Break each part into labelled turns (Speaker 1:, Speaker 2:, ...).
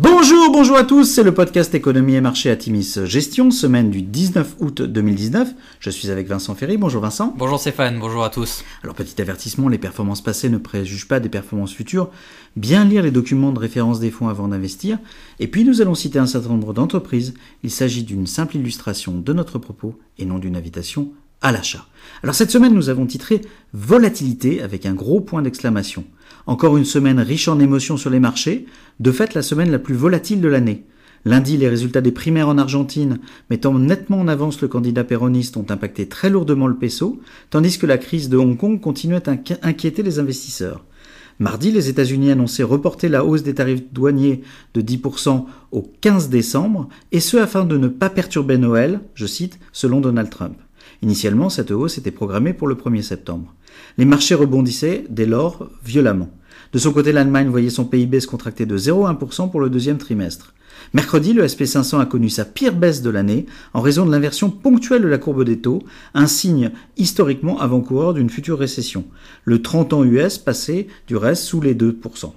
Speaker 1: Bonjour, bonjour à tous, c'est le podcast Économie et Marché à Timis Gestion, semaine du 19 août 2019. Je suis avec Vincent Ferry, bonjour Vincent.
Speaker 2: Bonjour Stéphane, bonjour à tous.
Speaker 1: Alors petit avertissement, les performances passées ne préjugent pas des performances futures. Bien lire les documents de référence des fonds avant d'investir. Et puis nous allons citer un certain nombre d'entreprises. Il s'agit d'une simple illustration de notre propos et non d'une invitation à l'achat. Alors cette semaine, nous avons titré Volatilité avec un gros point d'exclamation. Encore une semaine riche en émotions sur les marchés, de fait la semaine la plus volatile de l'année. Lundi, les résultats des primaires en Argentine, mettant nettement en avance le candidat péroniste, ont impacté très lourdement le peso, tandis que la crise de Hong Kong continuait à inquiéter les investisseurs. Mardi, les États-Unis annonçaient reporter la hausse des tarifs douaniers de 10% au 15 décembre, et ce afin de ne pas perturber Noël, je cite, selon Donald Trump. Initialement, cette hausse était programmée pour le 1er septembre. Les marchés rebondissaient dès lors violemment. De son côté, l'Allemagne voyait son PIB se contracter de 0,1% pour le deuxième trimestre. Mercredi, le SP500 a connu sa pire baisse de l'année en raison de l'inversion ponctuelle de la courbe des taux, un signe historiquement avant-coureur d'une future récession. Le 30 ans US passait du reste sous les 2%.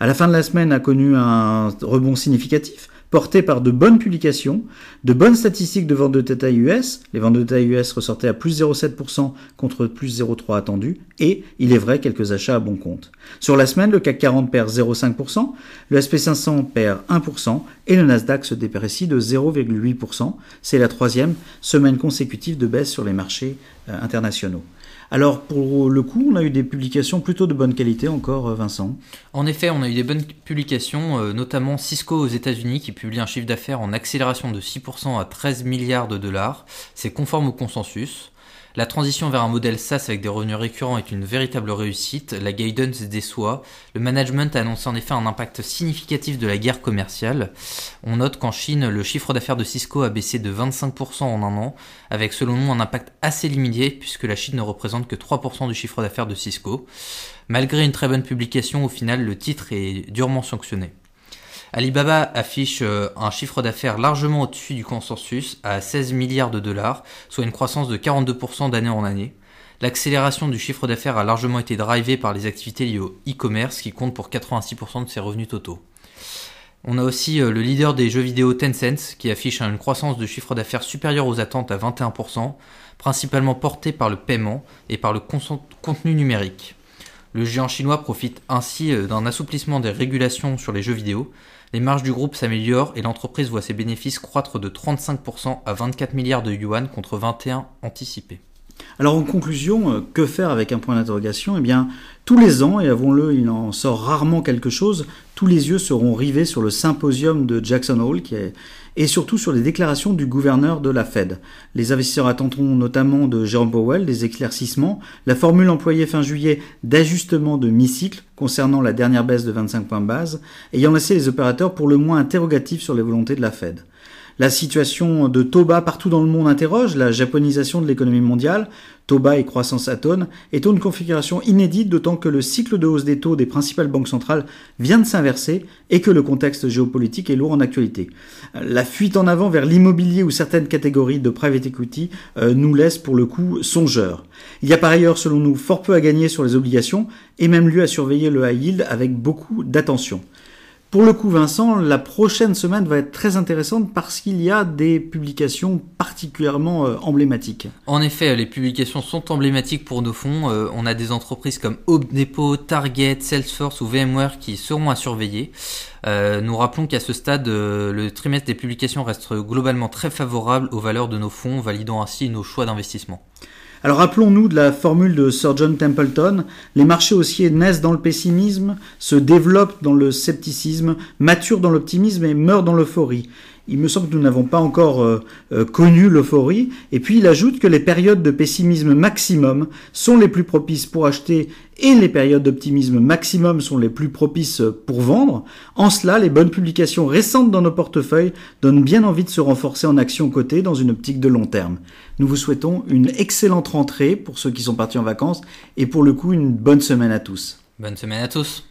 Speaker 1: À la fin de la semaine a connu un rebond significatif, porté par de bonnes publications, de bonnes statistiques de vente de taille US, les ventes de taille US ressortaient à plus 0,7% contre plus 0,3% attendu, et, il est vrai, quelques achats à bon compte. Sur la semaine, le CAC 40 perd 0,5%, le SP500 perd 1%, et le Nasdaq se déprécie de 0,8%. C'est la troisième semaine consécutive de baisse sur les marchés euh, internationaux. Alors pour le coup, on a eu des publications plutôt de bonne qualité encore, euh, Vincent.
Speaker 2: En effet, on a eu des bonnes publications, euh, notamment Cisco aux États-Unis qui publie un chiffre d'affaires en accélération de 6% à 13 milliards de dollars. C'est conforme au consensus. La transition vers un modèle SaaS avec des revenus récurrents est une véritable réussite, la guidance déçoit. Le management a annoncé en effet un impact significatif de la guerre commerciale. On note qu'en Chine, le chiffre d'affaires de Cisco a baissé de 25% en un an, avec selon nous un impact assez limité puisque la Chine ne représente que 3% du chiffre d'affaires de Cisco. Malgré une très bonne publication, au final, le titre est durement sanctionné. Alibaba affiche euh, un chiffre d'affaires largement au-dessus du consensus à 16 milliards de dollars, soit une croissance de 42% d'année en année. L'accélération du chiffre d'affaires a largement été drivée par les activités liées au e-commerce qui compte pour 86% de ses revenus totaux. On a aussi euh, le leader des jeux vidéo Tencent qui affiche une croissance de chiffre d'affaires supérieure aux attentes à 21%, principalement portée par le paiement et par le contenu numérique. Le géant chinois profite ainsi euh, d'un assouplissement des régulations sur les jeux vidéo, les marges du groupe s'améliorent et l'entreprise voit ses bénéfices croître de 35% à 24 milliards de yuan contre 21 anticipés.
Speaker 1: Alors en conclusion, euh, que faire avec un point d'interrogation? Eh bien, tous les ans, et avons-le, il en sort rarement quelque chose, tous les yeux seront rivés sur le symposium de Jackson Hole et surtout sur les déclarations du gouverneur de la Fed. Les investisseurs attendront notamment de Jerome Powell des éclaircissements, la formule employée fin juillet d'ajustement de mi-cycle concernant la dernière baisse de 25 points de base, ayant laissé les opérateurs pour le moins interrogatifs sur les volontés de la Fed. La situation de Toba partout dans le monde interroge la japonisation de l'économie mondiale. Toba et croissance atone est une configuration inédite d'autant que le cycle de hausse des taux des principales banques centrales vient de s'inverser et que le contexte géopolitique est lourd en actualité. La fuite en avant vers l'immobilier ou certaines catégories de private equity euh, nous laisse pour le coup songeurs. Il y a par ailleurs selon nous fort peu à gagner sur les obligations et même lieu à surveiller le high yield avec beaucoup d'attention. Pour le coup, Vincent, la prochaine semaine va être très intéressante parce qu'il y a des publications particulièrement euh, emblématiques.
Speaker 2: En effet, les publications sont emblématiques pour nos fonds. Euh, on a des entreprises comme Home Depot, Target, Salesforce ou VMware qui seront à surveiller. Euh, nous rappelons qu'à ce stade, le trimestre des publications reste globalement très favorable aux valeurs de nos fonds, validant ainsi nos choix d'investissement.
Speaker 1: Alors rappelons-nous de la formule de Sir John Templeton, les marchés haussiers naissent dans le pessimisme, se développent dans le scepticisme, maturent dans l'optimisme et meurent dans l'euphorie il me semble que nous n'avons pas encore euh, euh, connu l'euphorie. Et puis il ajoute que les périodes de pessimisme maximum sont les plus propices pour acheter et les périodes d'optimisme maximum sont les plus propices pour vendre. En cela, les bonnes publications récentes dans nos portefeuilles donnent bien envie de se renforcer en action cotée dans une optique de long terme. Nous vous souhaitons une excellente rentrée pour ceux qui sont partis en vacances et pour le coup une bonne semaine à tous.
Speaker 2: Bonne semaine à tous.